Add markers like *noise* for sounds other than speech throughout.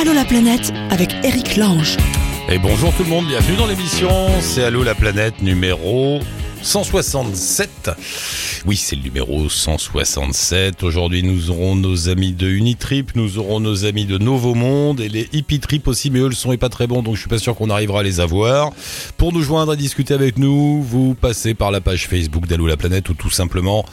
Allô la planète avec Eric Lange. Et bonjour tout le monde, bienvenue dans l'émission. C'est Allô la planète numéro 167. Oui, c'est le numéro 167. Aujourd'hui, nous aurons nos amis de Unitrip, nous aurons nos amis de Novo Monde et les Hippie Trip aussi, mais eux, le son pas très bon, donc je suis pas sûr qu'on arrivera à les avoir. Pour nous joindre et discuter avec nous, vous passez par la page Facebook d'Allô la planète ou tout simplement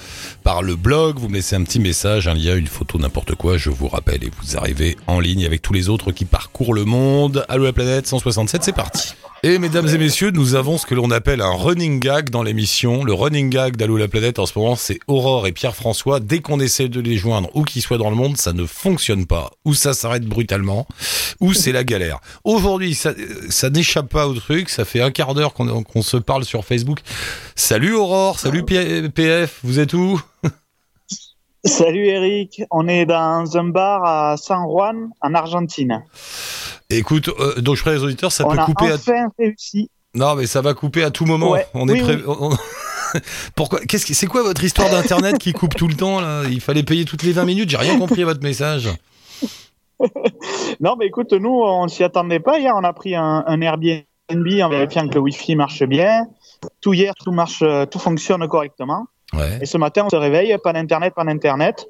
par le blog. Vous me laissez un petit message, un lien, une photo, n'importe quoi. Je vous rappelle et vous arrivez en ligne avec tous les autres qui parcourent le monde. Allô la planète 167, c'est parti. Et mesdames et messieurs, nous avons ce que l'on appelle un running gag dans l'émission. Le running gag d'Allô la planète en ce moment, c'est Aurore et Pierre-François. Dès qu'on essaie de les joindre, ou qu'ils soient dans le monde, ça ne fonctionne pas. Ou ça s'arrête brutalement, ou c'est la galère. Aujourd'hui, ça, n'échappe pas au truc. Ça fait un quart d'heure qu'on se parle sur Facebook. Salut Aurore, salut PF, vous êtes où? Salut Eric, on est dans un bar à San Juan en Argentine. Écoute, euh, donc je ferai les auditeurs, ça on peut a couper à... enfin réussi. Non, mais ça va couper à tout moment. Ouais, On est oui, pré- oui. on- on- *laughs* Pourquoi Qu'est-ce que c'est quoi votre histoire d'internet qui coupe tout le temps là? Il fallait payer toutes les 20 minutes. J'ai rien compris à votre message. *laughs* Non mais écoute, nous on s'y attendait pas. Hier on a pris un, un Airbnb en vérifiant que le Wi-Fi marche bien. Tout hier tout marche, euh, tout fonctionne correctement. Ouais. Et ce matin on se réveille, pas d'internet, pas d'internet.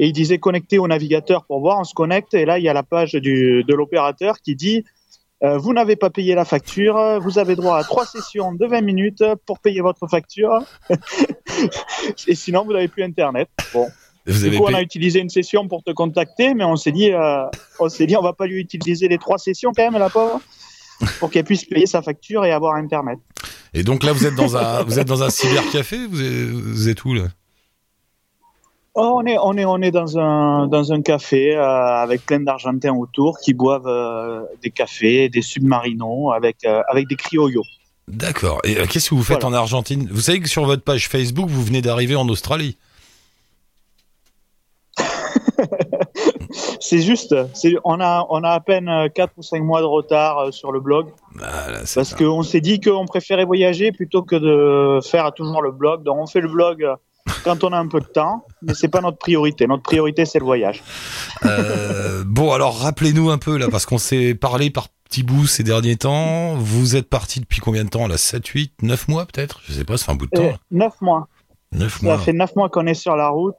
Et il disait connecter au navigateur pour voir. On se connecte et là il y a la page du, de l'opérateur qui dit euh, vous n'avez pas payé la facture, vous avez droit à trois sessions de 20 minutes pour payer votre facture. *laughs* et sinon, vous n'avez plus Internet. Bon. Vous Du coup, on payé- a utilisé une session pour te contacter, mais on s'est dit, euh, on s'est dit, on va pas lui utiliser les trois sessions quand même, la pauvre, pour qu'elle puisse payer sa facture et avoir Internet. Et donc là, vous êtes dans un, *laughs* vous êtes dans un cybercafé. Vous êtes, vous êtes où là? Oh, on est, on est, on est dans un, dans un café euh, avec plein d'Argentins autour qui boivent euh, des cafés, des submarinos avec, euh, avec des criollos. D'accord. Et euh, qu'est-ce que vous faites Voilà. en Argentine? Vous savez que sur votre page Facebook, vous venez d'arriver en Australie. *laughs* *laughs* C'est juste, on, a, on a à peine 4 ou 5 mois de retard euh, sur le blog parce qu'on s'est dit qu'on préférait voyager plutôt que de faire toujours le blog. Donc on fait le blog euh, quand on a un peu de temps, mais c'est pas notre priorité. Notre priorité c'est le voyage. Euh, bon, alors rappelez-nous un peu là, parce qu'on s'est parlé par petits bouts ces derniers temps. Vous êtes parti depuis combien de temps là? 7, 8, 9 mois peut-être? Je sais pas, ça fait un bout de temps. neuf mois. 9 Ça mois. fait neuf mois qu'on est sur la route.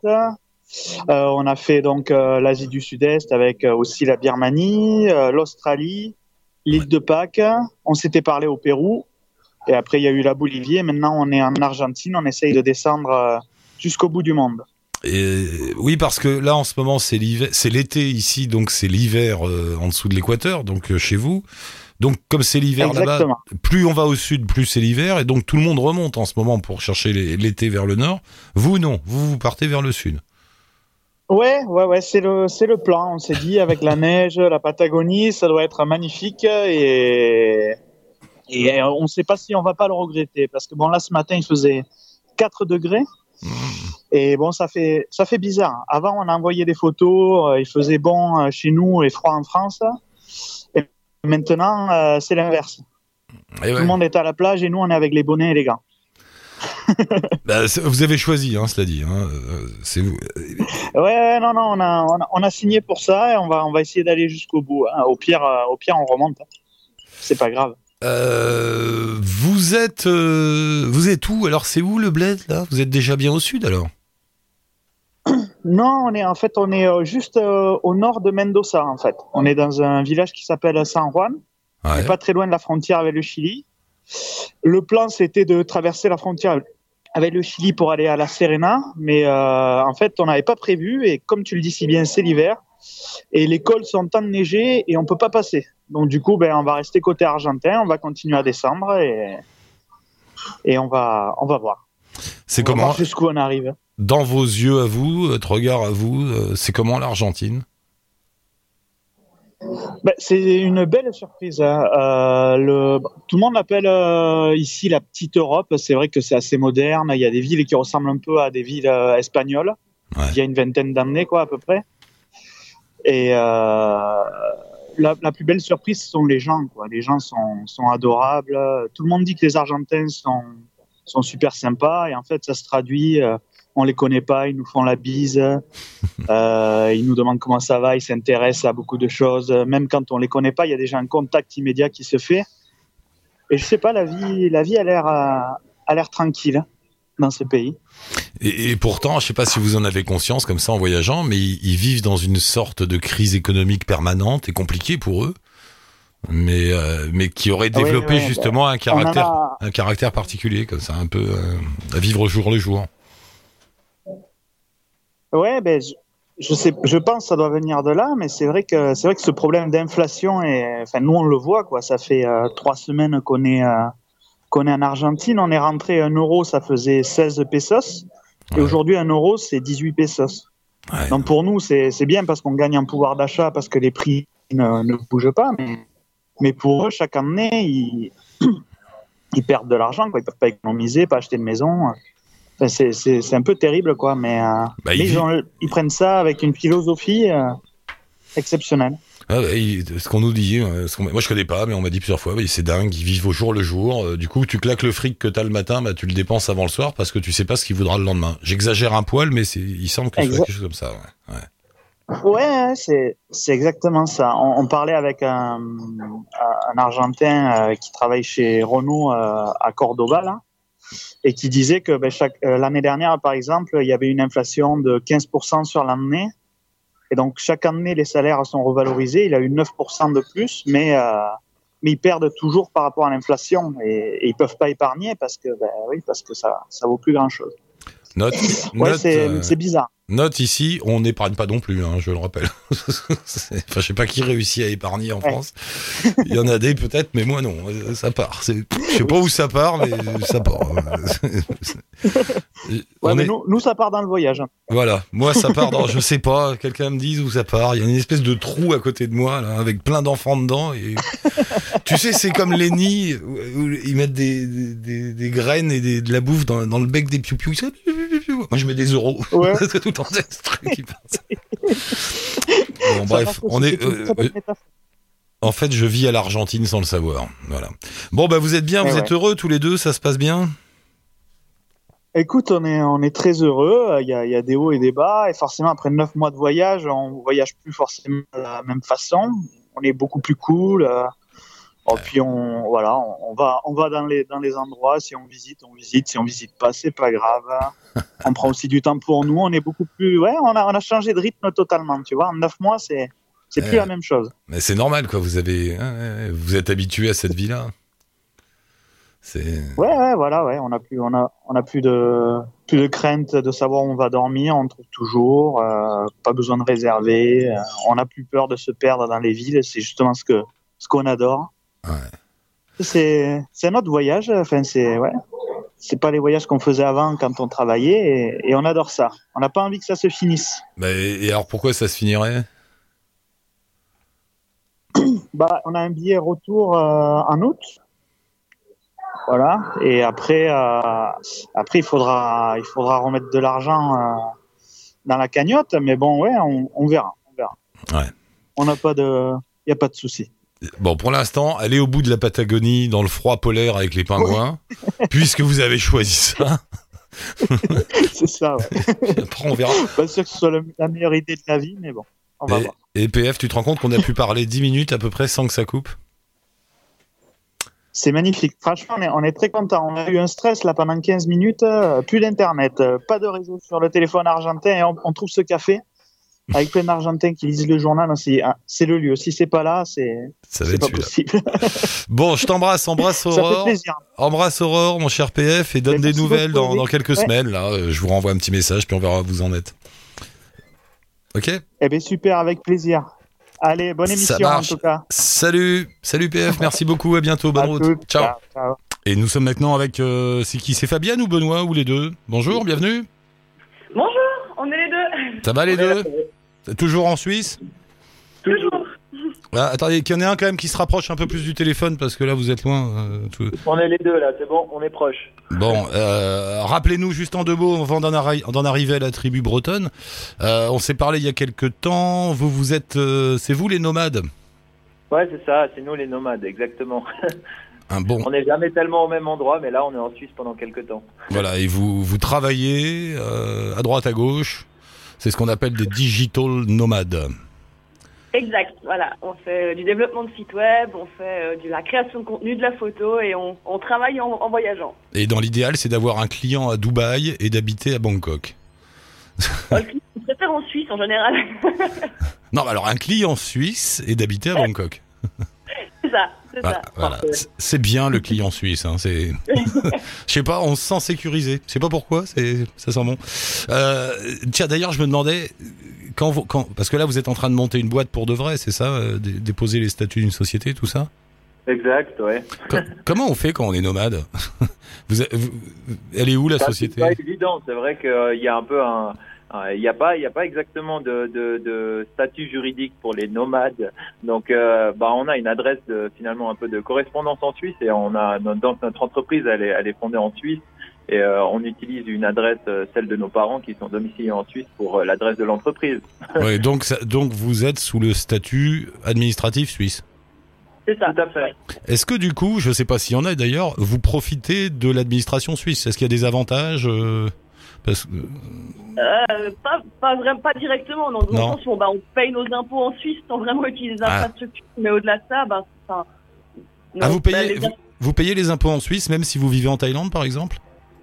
Euh, on a fait donc euh, l'Asie du Sud-Est avec euh, aussi la Birmanie, l'Australie, l'île de Pâques. On s'était parlé au Pérou. Et après, il y a eu la Bolivie. Et maintenant, on est en Argentine. On essaye de descendre jusqu'au bout du monde. Et, oui, parce que là, en ce moment, c'est l'été ici, donc c'est l'hiver euh, en dessous de l'équateur, donc euh, chez vous. Donc, comme c'est l'hiver là-bas, plus on va au sud, plus c'est l'hiver, et donc tout le monde remonte en ce moment pour chercher l'été vers le nord. Vous, non, vous, vous partez vers le sud. Ouais, ouais, ouais, c'est le, c'est le plan. On s'est dit avec la neige, la Patagonie, ça doit être magnifique et, et on ne sait pas si on va pas le regretter parce que bon là ce matin il faisait 4 degrés et bon ça fait ça fait bizarre. Avant on a envoyé des photos, euh, il faisait bon euh, chez nous et froid en France et maintenant euh, c'est l'inverse. Et Tout le monde est à la plage et nous on est avec les bonnets et les gants. *laughs* Bah, vous avez choisi, hein, cela dit. Hein, euh, c'est vous. Ouais, non, non, on a, on a, on a signé pour ça et on va, on va essayer d'aller jusqu'au bout. hein. Au pire, euh, au pire, on remonte. hein. C'est pas grave. Euh, vous êtes, euh, vous êtes où? Alors, c'est où le bled là? Vous êtes déjà bien au sud alors? *clears throat* Non, on est en fait, on est juste euh, au nord de Mendoza en fait. On est dans un village qui s'appelle San Juan, Ouais. pas très loin de la frontière avec le Chili. Le plan, c'était de traverser la frontière avec le Chili pour aller à La Serena, mais euh, en fait, on n'avait pas prévu et comme tu le dis si bien, c'est l'hiver et les cols sont enneigés et on peut pas passer. Donc du coup, ben, on va rester côté argentin, on va continuer à descendre et et on va on va voir. C'est On va comment voir jusqu'où on arrive. Dans vos yeux à vous, votre regard à vous, euh, c'est comment l'Argentine? Ben, c'est une belle surprise. hein. Euh, le, tout le monde l'appelle euh, ici la petite Europe. C'est vrai que c'est assez moderne. Il y a des villes qui ressemblent un peu à des villes euh, espagnoles. Ouais. Il y a une vingtaine d'années, quoi, à peu près. Et la, la plus belle surprise, ce sont les gens. Quoi. Les gens sont, sont adorables. Tout le monde dit que les Argentins sont, sont super sympas. Et en fait, ça se traduit on les connaît pas, ils nous font la bise, *laughs* euh, ils nous demandent comment ça va, ils s'intéressent à beaucoup de choses. Même quand on les connaît pas, il y a déjà un contact immédiat qui se fait. Et je sais pas, la vie, la vie a l'air, a l'air tranquille dans ce pays. Et, pourtant, je sais pas si vous en avez conscience comme ça en voyageant, mais ils, vivent dans une sorte de crise économique permanente et compliquée pour eux, mais euh, mais qui aurait ah développé justement un caractère un caractère particulier comme ça, un peu euh, à vivre au jour le jour. Ouais, ben je, sais, je pense que ça doit venir de là, mais c'est vrai que c'est vrai que ce problème d'inflation et enfin nous on le voit quoi, ça fait euh, trois semaines qu'on est qu'on est en Argentine, on est rentré un euro, ça faisait 16 pesos. Et aujourd'hui, un euro, c'est 18 pesos. Donc pour nous, c'est bien parce qu'on gagne en pouvoir d'achat, parce que les prix ne, ne bougent pas. Mais, mais, pour eux, chaque année, ils, *clears throat* ils perdent de l'argent. Ils ne peuvent pas économiser, pas acheter de maison. C'est un peu terrible, quoi. Mais, euh, bah, ils, ils, prennent ça avec une philosophie euh, exceptionnelle. Ah, ce qu'on nous dit, euh, moi je connais pas, mais on m'a dit plusieurs fois, c'est dingue, ils vivent au jour le jour. Euh, du coup, tu claques le fric que t'as le matin, bah, tu le dépenses avant le soir parce que tu sais pas ce qu'il voudra le lendemain. J'exagère un poil, mais il semble que ce soit quelque chose comme ça. Ouais, ouais. c'est exactement ça. On, parlait avec un, un Argentin euh, qui travaille chez Renault à Cordoba, là, et qui disait que ben, l'année dernière, par exemple, il y avait une inflation de 15% sur l'année et donc, chaque année, les salaires sont revalorisés. Il a eu 9% de plus, mais, euh, mais ils perdent toujours par rapport à l'inflation. Et, et, ils peuvent pas épargner parce que, ben, oui, parce que ça, ça vaut plus grand-chose. Note, ouais, euh, c'est bizarre. Note ici, on n'épargne pas non plus, hein, je le rappelle. *laughs* enfin, je sais pas qui réussit à épargner en France. Il y en a des peut-être, mais moi non, ça part. Je sais pas où ça part, mais ça part. Ouais, *laughs* mais nous, nous, ça part dans le voyage. Voilà, moi ça part dans, je *laughs* sais pas, quelqu'un me dise où ça part. Il y a une espèce de trou à côté de moi, là, avec plein d'enfants dedans. Et... tu sais, c'est comme les nids où ils mettent des, des, des, graines et des, de la bouffe dans, dans le bec des piou-piou. Moi je mets des euros. Ouais. *laughs* tout en truc qui *laughs* bon, bref, on est. Euh, euh, en fait, je vis à l'Argentine sans le savoir. Voilà. Bon, bah, vous êtes bien, vous êtes heureux tous les deux, ça se passe bien? Écoute, on est, on est très heureux. Il y, a, il y a des hauts et des bas. Et forcément, après neuf mois de voyage, on voyage plus forcément de la même façon. On est beaucoup plus cool. Oh, puis on, voilà, on, va, on va dans les, dans les endroits. Si on visite, on visite. Si on visite pas, c'est pas grave. *laughs* on prend aussi du temps pour nous. On est beaucoup plus, ouais, on a, on a changé de rythme totalement. Tu vois, en neuf mois, c'est, c'est plus la même chose. Mais c'est normal, quoi. Vous avez, vous êtes habitué à cette vie-là. C'est... Ouais, ouais, voilà, ouais. On a plus, on a, on a plus de, plus de crainte de savoir où on va dormir. On trouve toujours. Euh, pas besoin de réserver. Euh, on n'a plus peur de se perdre dans les villes. C'est justement ce que, ce qu'on adore. Ouais. C'est, c'est un autre voyage. Enfin, c'est, ouais. C'est pas les voyages qu'on faisait avant quand on travaillait et, on adore ça. On n'a pas envie que ça se finisse. Bah, et alors pourquoi ça se finirait? *coughs* Bah, on a un billet retour euh, en août voilà. Et après, euh, après il faudra, il faudra remettre de l'argent euh, dans la cagnotte. Mais bon, ouais, on, verra, on verra. Ouais. On n'a pas de, il y a pas de souci. Bon, pour l'instant, allez au bout de la Patagonie, dans le froid polaire avec les pingouins, *laughs* puisque vous avez choisi ça. *laughs* C'est ça, ouais. Après, on verra. Pas sûr que ce soit la meilleure idée de la vie, mais bon, on va et, voir. Et PF, tu te rends compte qu'on a pu parler 10 minutes à peu près sans que ça coupe? C'est magnifique. Franchement, on est, très content. On a eu un stress là pendant 15 minutes, euh, plus d'internet, euh, pas de réseau sur le téléphone argentin et on, trouve ce café avec plein d'Argentins qui lisent le journal. Ah, c'est le lieu. Si c'est pas là, c'est pas possible. *laughs* bon, je t'embrasse, embrasse *laughs* Aurore. Embrasse Aurore, mon cher PF, et donne des nouvelles dans, quelques semaines. Là, euh, je vous renvoie un petit message, puis on verra où vous en êtes. Ok? Eh bien, super, avec plaisir. Allez, bonne émission en tout cas. Salut, salut PF, *laughs* merci beaucoup, à bientôt, bonne route. Ciao. Et nous sommes maintenant avec, euh, c'est qui? C'est Fabienne ou Benoît ou les deux? Bonjour, bienvenue. Bonjour, on est les deux. Ça va les deux? Toujours en Suisse Toujours. Ah, attendez, qu'il y en ait un quand même qui se rapproche un peu plus du téléphone parce que là vous êtes loin. Euh, on est les deux là, c'est bon, on est proche. Bon, euh, rappelez-nous juste en deux mots avant d'en, arriver à la tribu bretonne. Euh, on s'est parlé il y a quelques temps. Vous, vous êtes, c'est vous les nomades Ouais, c'est ça, c'est nous les nomades, exactement. Un bon. On n'est jamais tellement au même endroit, mais là, on est en Suisse pendant quelques temps. Voilà, et vous, vous travaillez euh, à droite, à gauche. C'est ce qu'on appelle des digital nomades. Exact, voilà. On fait euh, du développement de site web, on fait euh, de la création de contenu, de la photo et on, on travaille en, en voyageant. Et dans l'idéal, c'est d'avoir un client à Dubaï et d'habiter à Bangkok. On préfère en Suisse en général. *laughs* Non, alors un client suisse et d'habiter à *laughs* Bangkok. c'est ça, c'est Voilà, ça. voilà. Parfait. C'est- bien le client suisse. Hein, c'est, *laughs* je sais pas, on se sent sécurisé. Je sais pas pourquoi. C'est, ça sent bon. Euh, tiens, d'ailleurs, je me demandais quand, vous, quand, parce que là, vous êtes en train de monter une boîte pour de vrai, c'est ça, euh, dé- déposer les statuts d'une société, tout ça? Exact, ouais. Co- comment on fait quand on est nomade? *laughs* Vous, vous- Elle est où la Ça, société? C'est pas évident. C'est vrai qu'il y a un peu un. Il n'y a pas, il a pas exactement de, de, de statut juridique pour les nomades. Donc, euh, bah, on a une adresse de, finalement un peu de correspondance en Suisse et on a dans notre entreprise, elle est, elle est fondée en Suisse et euh, on utilise une adresse, euh, celle de nos parents qui sont domiciliés en Suisse pour euh, l'adresse de l'entreprise. *laughs* Donc, ça- donc vous êtes sous le statut administratif suisse. C'est ça. Tout à fait. Est-ce que du coup, je sais pas s'il y en a d'ailleurs, vous profitez de l'administration suisse? Est-ce qu'il y a des avantages parce que- Euh, pas, pas vraiment, pas directement, dans le Non. sens où bah, on paye nos impôts en Suisse sans vraiment utiliser les Ah. infrastructures. Mais au-delà de ça, bah, enfin, Ah, vous bah, payez, les- vous, vous payez les impôts en Suisse, même si vous vivez en Thaïlande, par exemple?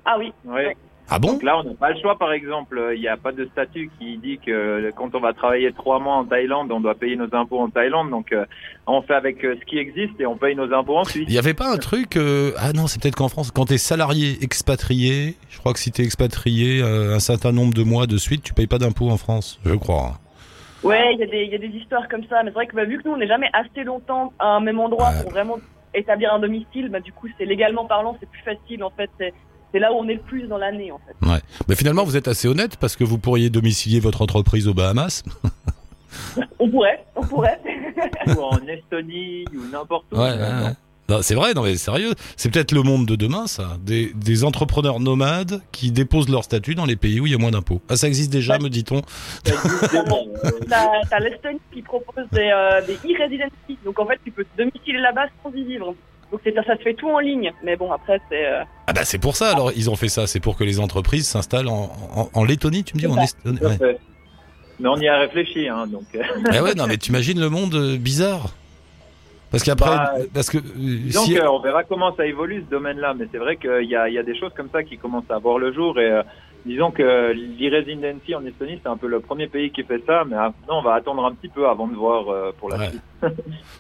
Ah oui, Ouais. Ah bon Donc là, on n'a pas le choix, par exemple. Il n'y a pas de statut qui dit que quand on va travailler trois mois en Thaïlande, on doit payer nos impôts en Thaïlande. Donc, euh, on fait avec euh, ce qui existe et on paye nos impôts en Suisse. Il n'y avait pas un truc... euh, Ah non, c'est peut-être qu'en France, quand t'es salarié expatrié, je crois que si t'es expatrié euh, un certain nombre de mois de suite, tu payes pas d'impôts en France, je crois. Ouais, il y, a des- il y a des histoires comme ça, mais c'est vrai que bah, vu que nous on n'est jamais assez longtemps à un même endroit Ouais. pour vraiment établir un domicile, bah, du coup c'est légalement parlant c'est plus facile en fait. C'est c'est là où on est le plus dans l'année en fait. Ouais. Mais finalement, vous êtes assez honnête parce que vous pourriez domicilier votre entreprise aux Bahamas. *laughs* On pourrait, on pourrait. *laughs* ou en Estonie ou n'importe où. Ouais, ouais, ouais. Non, c'est vrai, non mais sérieux, c'est peut-être le monde de demain, ça. Des, des entrepreneurs nomades qui déposent leur statut dans les pays où il y a moins d'impôts. Ah, ça existe déjà, me dit-on. *laughs* T'as l'Estonie qui propose des, euh, des e-residency, donc en fait tu peux te domiciler là-bas sans y vivre. Donc c'est ça se fait tout en ligne, mais bon après c'est euh, Ah bah c'est pour ça, alors ils ont fait ça, c'est pour que les entreprises s'installent en, en, en Lettonie, tu me dis, en Estonie ouais. Mais on y a réfléchi, hein, donc. Ah *laughs* ouais, non mais t'imagines le monde euh, bizarre. Parce qu'après, Bah, parce que... euh, si- qu'on verra comment ça évolue ce domaine-là, mais c'est vrai qu'il y a, il y a des choses comme ça qui commencent à voir le jour. Et euh, disons que l'e-residency en Estonie, c'est un peu le premier pays qui fait ça, mais maintenant on va attendre un petit peu avant de voir euh, pour la Ouais. suite. *laughs*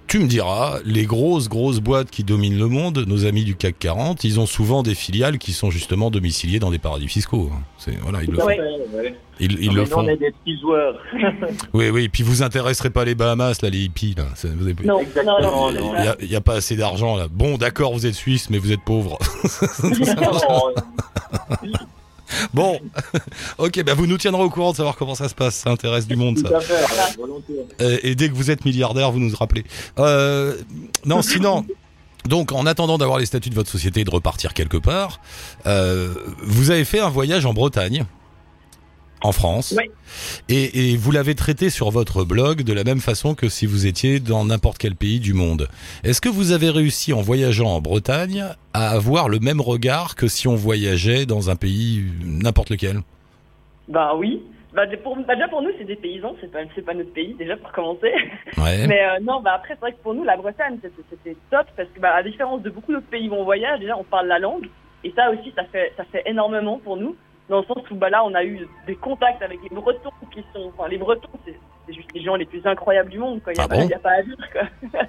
Tu me diras, les grosses, grosses boîtes qui dominent le monde, nos amis du CAC 40, ils ont souvent des filiales qui sont justement domiciliées dans des paradis fiscaux. hein. C'est, voilà, ils le font. Ouais. Ouais. Ils, ils le font. on est des petits joueurs. *laughs* Oui, oui, puis vous intéresserez pas les Bahamas, là, les hippies, là. C'est- vous avez- non. Il y a, a pas assez d'argent, là. Bon, d'accord, vous êtes suisse, mais vous êtes pauvre. *laughs* bon. *laughs* ok, bah vous nous tiendrez au courant de savoir comment ça se passe. Ça intéresse du monde, ça. Et dès que vous êtes milliardaire, vous nous rappelez. Euh, non, sinon. Donc, en attendant d'avoir les statuts de votre société et de repartir quelque part, euh, vous avez fait un voyage en Bretagne, en France, Oui. et, et vous l'avez traité sur votre blog de la même façon que si vous étiez dans n'importe quel pays du monde. Est-ce que vous avez réussi en voyageant en Bretagne à avoir le même regard que si on voyageait dans un pays n'importe lequel? Bah oui. Bah, pour, bah, déjà pour nous c'est des paysans, c'est pas pas notre pays déjà pour commencer. Ouais. *laughs* Mais euh, non, bah après, c'est vrai que pour nous, la Bretagne, c'était c'était top parce que, bah, à la différence de beaucoup d'autres pays où on voyage, déjà, on parle la langue. Et ça aussi, ça fait, ça fait énormément pour nous. Dans le sens où, bah, là, on a eu des contacts avec les Bretons qui sont, enfin, les Bretons, c'est juste les gens les plus incroyables du monde, quoi. Il y a, Ah bon a pas à dire, quoi. *laughs*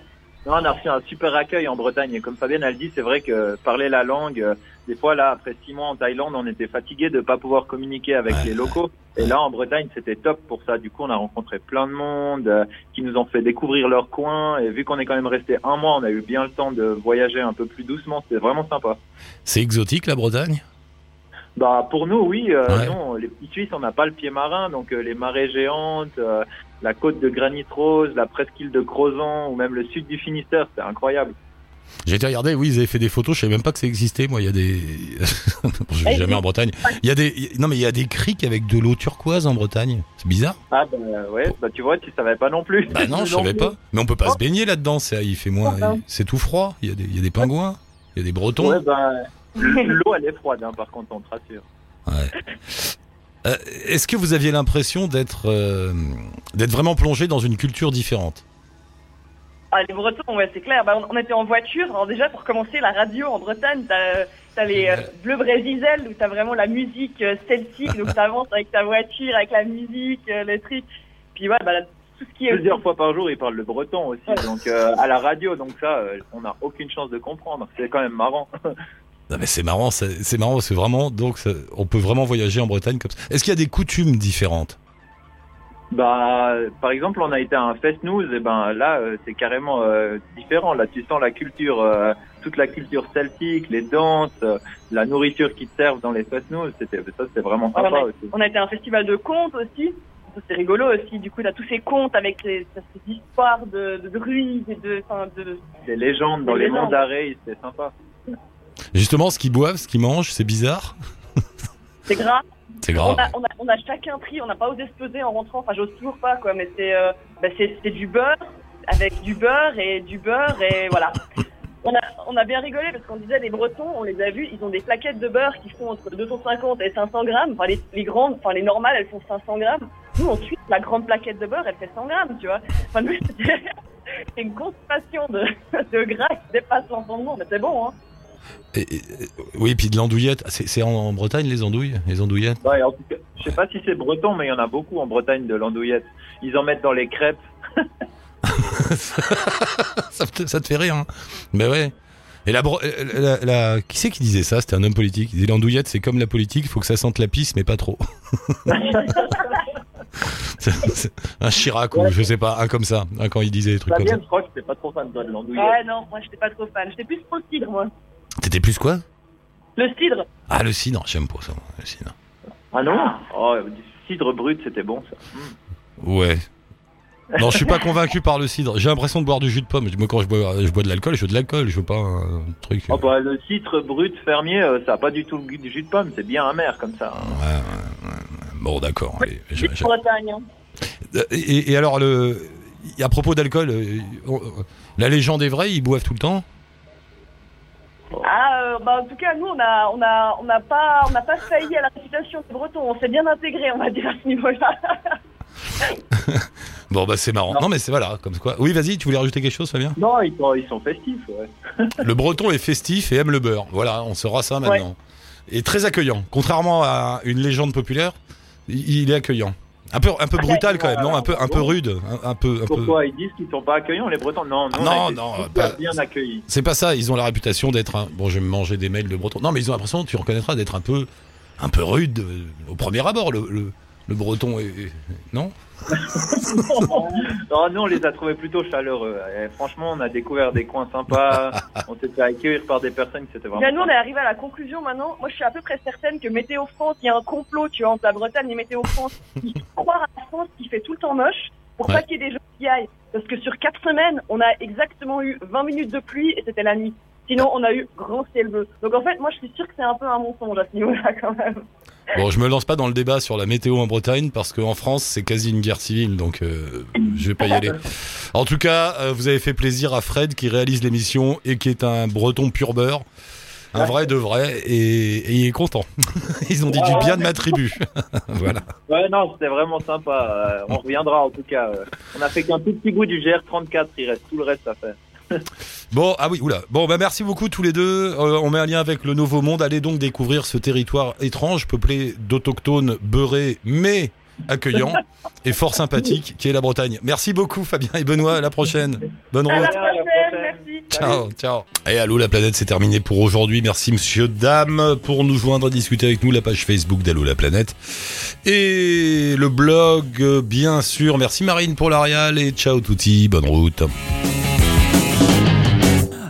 Non, on a reçu un super accueil en Bretagne et comme Fabienne a le dit, c'est vrai que parler la langue, euh, des fois là, après six mois en Thaïlande, on était fatigué de pas pouvoir communiquer avec Ouais. les locaux. Et là, en Bretagne, c'était top pour ça. Du coup, on a rencontré plein de monde euh, qui nous ont fait découvrir leur coin. Et vu qu'on est quand même resté un mois, on a eu bien le temps de voyager un peu plus doucement. C'était vraiment sympa. C'est exotique, la Bretagne? Bah pour nous, oui. euh, Ouais. Non, les petits Suisses, on n'a pas le pied marin, donc euh, les marées géantes, euh, la côte de Granit Rose, la presqu'île de Crozon ou même le sud du Finistère, c'est incroyable. J'ai été regarder, oui, ils avaient fait des photos, je savais même pas que ça existait. Moi, il y a des. *laughs* je vais Ouais, jamais en Bretagne. Il y a des. Non, mais il y a des criques avec de l'eau turquoise en Bretagne. C'est bizarre. Ah bah ouais, bah tu vois, tu savais pas non plus. Bah non, je *laughs* savais pas. Mais on peut pas se baigner là-dedans. Il fait moins. Oh, non. C'est tout froid. Il y a des, il y a des pingouins. Il y a des Bretons. Ouais, ben, *laughs* l'eau, elle est froide, hein, par contre, on te rassure. Ouais. Euh, Est-ce que vous aviez l'impression d'être euh, d'être vraiment plongé dans une culture différente? Ah, les Bretons, ouais, c'est clair. Bah, on, on était en voiture. Alors déjà, pour commencer, la radio en Bretagne, t'as as les euh, Bleu Brésil où t'as vraiment la musique euh, celtique. donc t'avances avec ta voiture, avec la musique, euh, le truc. Puis ouais, bah, là, tout ce qui est... Plusieurs fois par jour, ils parlent le breton aussi, Ouais. donc euh, à la radio, donc ça, euh, on n'a aucune chance de comprendre. C'est quand même marrant. *laughs* Non mais c'est marrant, c'est c'est marrant, c'est vraiment donc ça- on peut vraiment voyager en Bretagne comme ça. Est-ce qu'il y a des coutumes différentes? Bah, par exemple, on a été à un fest news, et ben là, euh, c'est carrément euh, différent. Là, tu sens la culture, euh, toute la culture celtique, les danses, euh, la nourriture qui te servent dans les fest news. C'était ça, c'était vraiment sympa ouais. aussi. On a été à un festival de contes aussi. C'est rigolo aussi. Du coup, t'as tous ces contes avec ces, ces histoires de, de druides et de, enfin, de, Les légendes dans Les monts d'arrêt, c'était sympa. Justement, ce qu'ils boivent, ce qu'ils mangent, c'est bizarre. c'est gras. C'est On grave. a, on, a, on a chacun pris, on n'a pas osé se peser en rentrant, enfin j'ose toujours pas quoi, mais c'est euh, bah, du beurre avec du beurre et du beurre et voilà. On a, on a bien rigolé parce qu'on disait les Bretons, on les a vus, ils ont des plaquettes de beurre qui font entre 250 et 500 grammes. Enfin les, les grandes, enfin les normales elles font 500 grammes. Nous ensuite la grande plaquette de beurre elle fait 100 grammes, tu vois. Enfin nous *laughs* c'est une consommation de, de gras qui dépasse l'entendement, mais c'est bon hein. Et- et- oui, puis de l'andouillette. C'est c'est en, en Bretagne les andouilles, les andouillettes? Ouais, en tout cas, je sais pas si c'est breton, mais il y en a beaucoup en Bretagne de l'andouillette. Ils en mettent dans les crêpes. *laughs* ça, te, ça te fait rire. Hein mais ouais. Et la, bro- la, la- la- qui c'est qui disait ça? C'était un homme politique. Il disait l'andouillette, c'est comme la politique, il faut que ça sente la pisse, mais pas trop. *laughs* Un Chirac ou je sais pas, un comme ça, un quand il disait des trucs comme ça. Je crois que c'était pas trop fan de l'andouillette. Ouais non, moi j'étais pas trop fan, j'étais plus cidre moi. T'étais plus quoi? Le cidre, Ah, le cidre, j'aime pas ça, le cidre. Ah non? Oh, du cidre brut, c'était bon ça. Ouais. Non, je suis pas convaincu par le cidre. J'ai l'impression de boire du jus de pomme. Moi, quand je bois, je bois de l'alcool, je veux de l'alcool, je veux pas un truc. Oh bah le cidre brut fermier, euh, ça a pas du tout le goût du jus de pomme, c'est bien amer comme ça. Ouais, ouais, ouais. Bon, d'accord. Hein. Et, et alors, le, à propos d'alcool, euh, la légende est vraie, ils boivent tout le temps? Ah, euh, bah, en tout cas, nous, on a, on a, on n'a pas, on n'a pas failli à la réputation des Bretons. On s'est bien intégré, on va dire, à ce niveau-là. *laughs* Bon, bah c'est marrant. Non, mais c'est voilà, comme quoi. Oui, vas-y, tu voulais rajouter quelque chose, Fabien? Non, ils sont, ils sont festifs, ouais. *laughs* Le breton est festif et aime le beurre. Voilà, on saura ça maintenant. Et très accueillant. Contrairement à une légende populaire, il est accueillant. Un peu, un peu brutal quand même, non? Un peu, un peu rude, un, un peu, un peu. Pourquoi ils disent qu'ils sont pas accueillants les Bretons? Non, Ah non, on a été non, super pas- bien accueillis. C'est pas ça. Ils ont la réputation d'être un. Bon, je vais me manger des mails de breton. Non, mais ils ont l'impression, tu reconnaîtras, d'être un peu, un peu rude euh, au premier abord. Le, le, le breton est, non *laughs* Non, nous on les a trouvés plutôt chaleureux. Et franchement, on a découvert des coins sympas. *laughs* on s'est fait accueillir par des personnes qui c'était vraiment. Bien, nous, on est arrivé à la conclusion maintenant. Moi, je suis à peu près certaine que Météo France, il y a un complot, tu vois, entre la Bretagne et Météo France. *laughs* Ils croient à la France qui fait tout le temps moche pour Ouais. pas qu'il y ait des gens qui aillent. Parce que sur quatre semaines, on a exactement eu 20 minutes de pluie et c'était la nuit. Sinon, on a eu grand ciel bleu. Donc, en fait, moi, je suis sûre que c'est un peu un mensonge à ce niveau-là, quand même. Bon, je me lance pas dans le débat sur la météo en Bretagne parce qu'en France, c'est quasi une guerre civile, donc euh, je vais pas y aller. En tout cas, euh, vous avez fait plaisir à Fred qui réalise l'émission et qui est un breton pur beurre. Un vrai de vrai, et, et il est content. *laughs* Ils ont dit du bien de ma tribu. *laughs* voilà. Ouais, non, c'était vraiment sympa. Euh, on reviendra en tout cas. euh. On a fait qu'un tout petit bout du GR34, il reste tout le reste à faire. *laughs* Bon, ah oui, oula. Bon, bah merci beaucoup tous les deux. Euh, on met un lien avec le Nouveau Monde. Allez donc découvrir ce territoire étrange, peuplé d'autochtones beurrés, mais accueillants et fort sympathiques, qui est la Bretagne. Merci beaucoup, Fabien et Benoît. À la prochaine. Bonne route. à la prochaine, prochaine. merci. Ciao, ciao. Et allô la planète, c'est terminé pour aujourd'hui. Merci monsieur, dame, pour nous joindre, discuter avec nous, la page Facebook d'Allô la planète. Et le blog, euh, bien sûr. Merci Marine pour l'Arial et ciao touti, bonne route.